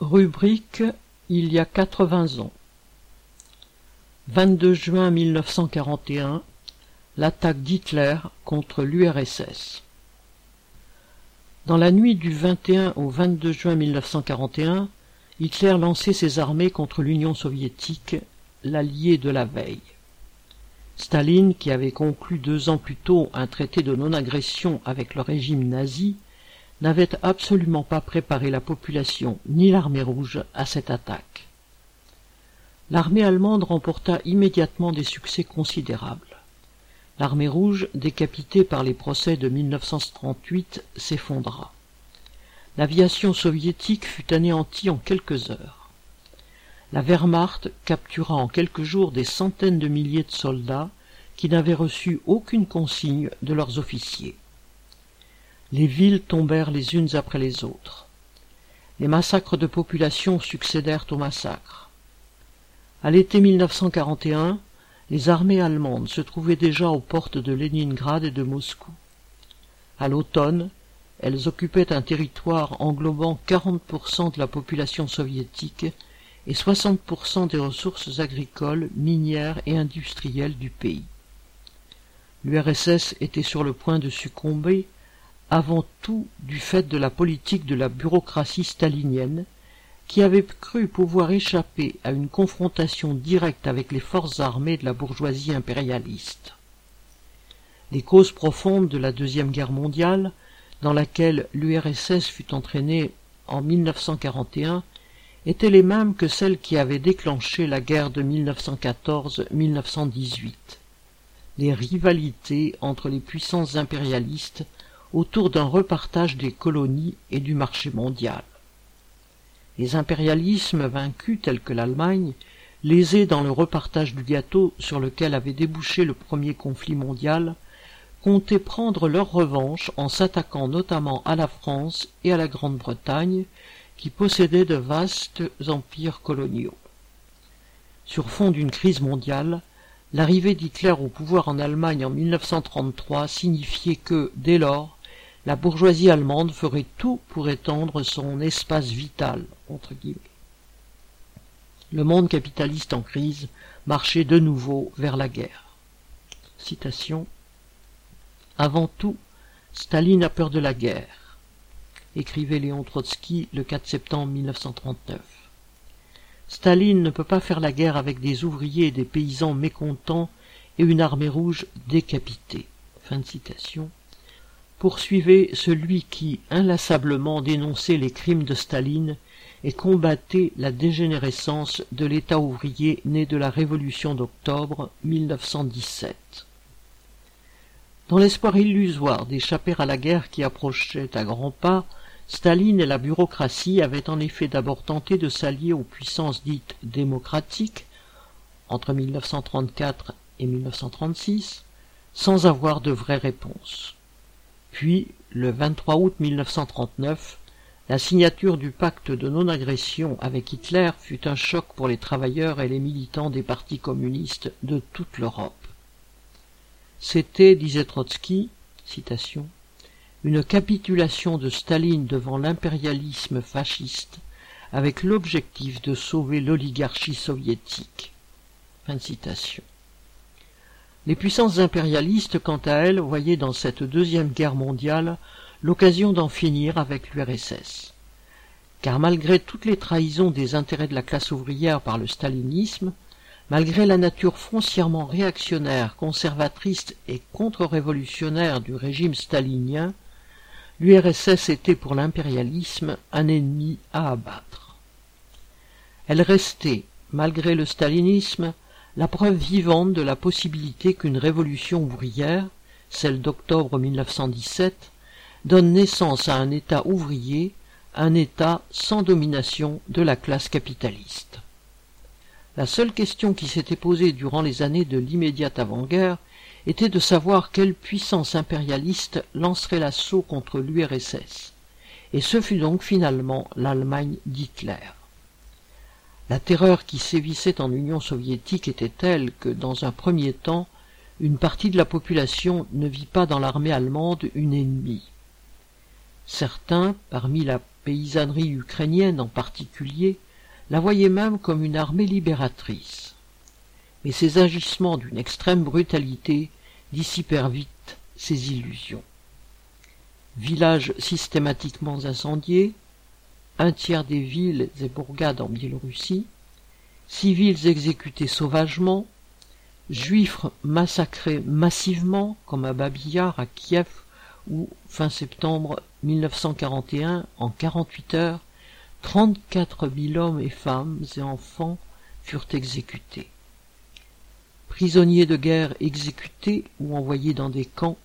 Rubrique Il y a quatre-vingts ans. 22 juin 1941 L'attaque d'Hitler contre l'URSS. Dans la nuit du 21 au 22 juin 1941, Hitler lançait ses armées contre l'Union soviétique, l'allié de la veille. Staline, qui avait conclu deux ans plus tôt un traité de non-agression avec le régime nazi, n'avait absolument pas préparé la population ni l'armée rouge à cette attaque. L'armée allemande remporta immédiatement des succès considérables. L'armée rouge, décapitée par les procès de 1938, s'effondra. L'aviation soviétique fut anéantie en quelques heures. La Wehrmacht captura en quelques jours des centaines de milliers de soldats qui n'avaient reçu aucune consigne de leurs officiers. Les villes tombèrent les unes après les autres. Les massacres de population succédèrent aux massacres. À l'été 1941, les armées allemandes se trouvaient déjà aux portes de Leningrad et de Moscou. À l'automne, elles occupaient un territoire englobant 40% de la population soviétique et 60% des ressources agricoles, minières et industrielles du pays. L'URSS était sur le point de succomber avant tout du fait de la politique de la bureaucratie stalinienne, qui avait cru pouvoir échapper à une confrontation directe avec les forces armées de la bourgeoisie impérialiste. Les causes profondes de la Deuxième Guerre mondiale, dans laquelle l'URSS fut entraînée en 1941, étaient les mêmes que celles qui avaient déclenché la guerre de 1914-1918. Les rivalités entre les puissances impérialistes autour d'un repartage des colonies et du marché mondial. Les impérialismes vaincus tels que l'Allemagne, lésés dans le repartage du gâteau sur lequel avait débouché le premier conflit mondial, comptaient prendre leur revanche en s'attaquant notamment à la France et à la Grande-Bretagne, qui possédaient de vastes empires coloniaux. Sur fond d'une crise mondiale, l'arrivée d'Hitler au pouvoir en Allemagne en 1933 signifiait que, dès lors, la bourgeoisie allemande ferait tout pour étendre son espace vital. Le monde capitaliste en crise marchait de nouveau vers la guerre. Citation. Avant tout, Staline a peur de la guerre, écrivait Léon Trotsky le 4 septembre 1939. Staline ne peut pas faire la guerre avec des ouvriers et des paysans mécontents et une armée rouge décapitée. Fin de citation poursuivait celui qui inlassablement dénonçait les crimes de Staline et combattait la dégénérescence de l'État ouvrier né de la Révolution d'octobre 1917. Dans l'espoir illusoire d'échapper à la guerre qui approchait à grands pas, Staline et la bureaucratie avaient en effet d'abord tenté de s'allier aux puissances dites démocratiques entre 1934 et 1936, sans avoir de vraies réponses. Puis, le 23 août 1939, la signature du pacte de non-agression avec Hitler fut un choc pour les travailleurs et les militants des partis communistes de toute l'Europe. C'était, disait Trotsky, une capitulation de Staline devant l'impérialisme fasciste avec l'objectif de sauver l'oligarchie soviétique. Les puissances impérialistes, quant à elles, voyaient dans cette deuxième guerre mondiale l'occasion d'en finir avec l'URSS. Car malgré toutes les trahisons des intérêts de la classe ouvrière par le stalinisme, malgré la nature foncièrement réactionnaire, conservatrice et contre-révolutionnaire du régime stalinien, l'URSS était pour l'impérialisme un ennemi à abattre. Elle restait, malgré le stalinisme, la preuve vivante de la possibilité qu'une révolution ouvrière, celle d'octobre 1917, donne naissance à un État ouvrier, un État sans domination de la classe capitaliste. La seule question qui s'était posée durant les années de l'immédiate avant-guerre était de savoir quelle puissance impérialiste lancerait l'assaut contre l'URSS, et ce fut donc finalement l'Allemagne d'Hitler. La terreur qui sévissait en Union soviétique était telle que, dans un premier temps, une partie de la population ne vit pas dans l'armée allemande une ennemie. Certains, parmi la paysannerie ukrainienne en particulier, la voyait même comme une armée libératrice. Mais ces agissements d'une extrême brutalité dissipèrent vite ces illusions. Villages systématiquement incendiés, un tiers des villes et bourgades en Biélorussie, civils exécutés sauvagement, juifs massacrés massivement, comme à Babillard, à Kiev, où, fin septembre 1941, en 48 heures, 34 000 hommes et femmes et enfants furent exécutés. Prisonniers de guerre exécutés ou envoyés dans des camps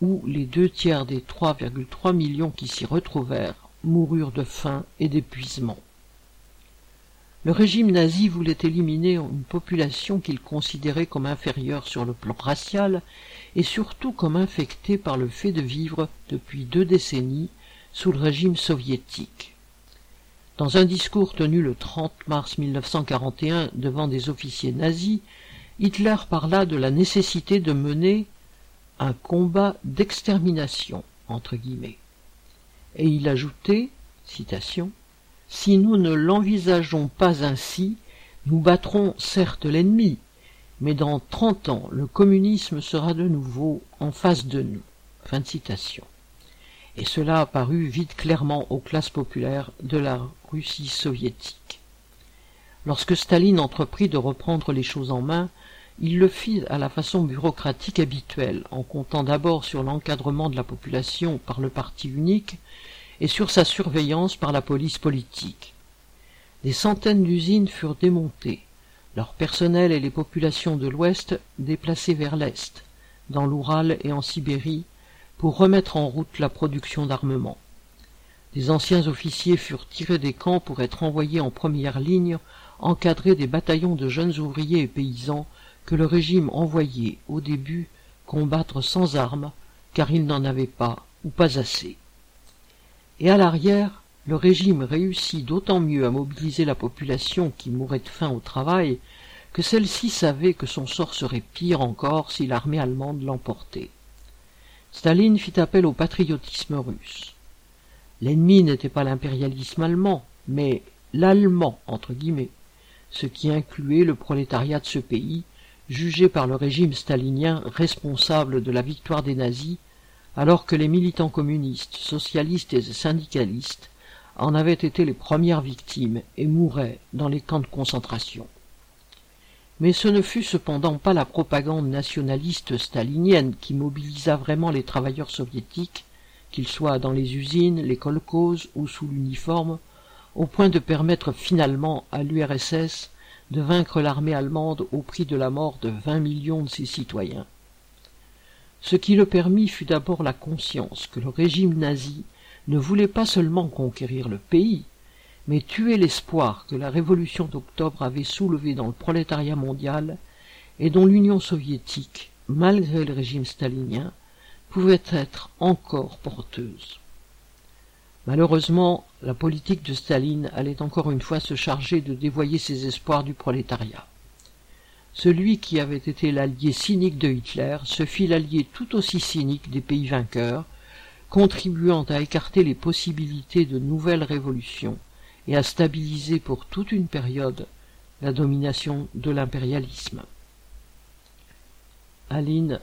où les deux tiers des 3,3 millions qui s'y retrouvèrent moururent de faim et d'épuisement. Le régime nazi voulait éliminer une population qu'il considérait comme inférieure sur le plan racial et surtout comme infectée par le fait de vivre depuis deux décennies sous le régime soviétique. Dans un discours tenu le 30 mars 1941 devant des officiers nazis, Hitler parla de la nécessité de mener un combat d'extermination entre guillemets. Et il ajoutait, citation, si nous ne l'envisageons pas ainsi, nous battrons certes l'ennemi, mais dans trente ans le communisme sera de nouveau en face de nous. Fin citation. Et cela apparut vite clairement aux classes populaires de la Russie soviétique. Lorsque Staline entreprit de reprendre les choses en main, il le fit à la façon bureaucratique habituelle, en comptant d'abord sur l'encadrement de la population par le parti unique, et sur sa surveillance par la police politique. Des centaines d'usines furent démontées, leur personnel et les populations de l'Ouest déplacés vers l'Est, dans l'Oural et en Sibérie, pour remettre en route la production d'armement. Des anciens officiers furent tirés des camps pour être envoyés en première ligne, encadrer des bataillons de jeunes ouvriers et paysans que le régime envoyait au début combattre sans armes, car il n'en avait pas ou pas assez. Et à l'arrière, le régime réussit d'autant mieux à mobiliser la population qui mourait de faim au travail que celle-ci savait que son sort serait pire encore si l'armée allemande l'emportait. Staline fit appel au patriotisme russe. L'ennemi n'était pas l'impérialisme allemand, mais l'allemand, entre guillemets, ce qui incluait le prolétariat de ce pays, jugé par le régime stalinien responsable de la victoire des nazis alors que les militants communistes, socialistes et syndicalistes en avaient été les premières victimes et mouraient dans les camps de concentration. Mais ce ne fut cependant pas la propagande nationaliste stalinienne qui mobilisa vraiment les travailleurs soviétiques, qu'ils soient dans les usines, les kolkhozes ou sous l'uniforme, au point de permettre finalement à l'URSS de vaincre l'armée allemande au prix de la mort de vingt millions de ses citoyens. Ce qui le permit fut d'abord la conscience que le régime nazi ne voulait pas seulement conquérir le pays, mais tuer l'espoir que la révolution d'octobre avait soulevé dans le prolétariat mondial et dont l'Union soviétique, malgré le régime stalinien, pouvait être encore porteuse. Malheureusement, la politique de Staline allait encore une fois se charger de dévoyer ses espoirs du prolétariat. Celui qui avait été l'allié cynique de Hitler se fit l'allié tout aussi cynique des pays vainqueurs, contribuant à écarter les possibilités de nouvelles révolutions et à stabiliser pour toute une période la domination de l'impérialisme. Aline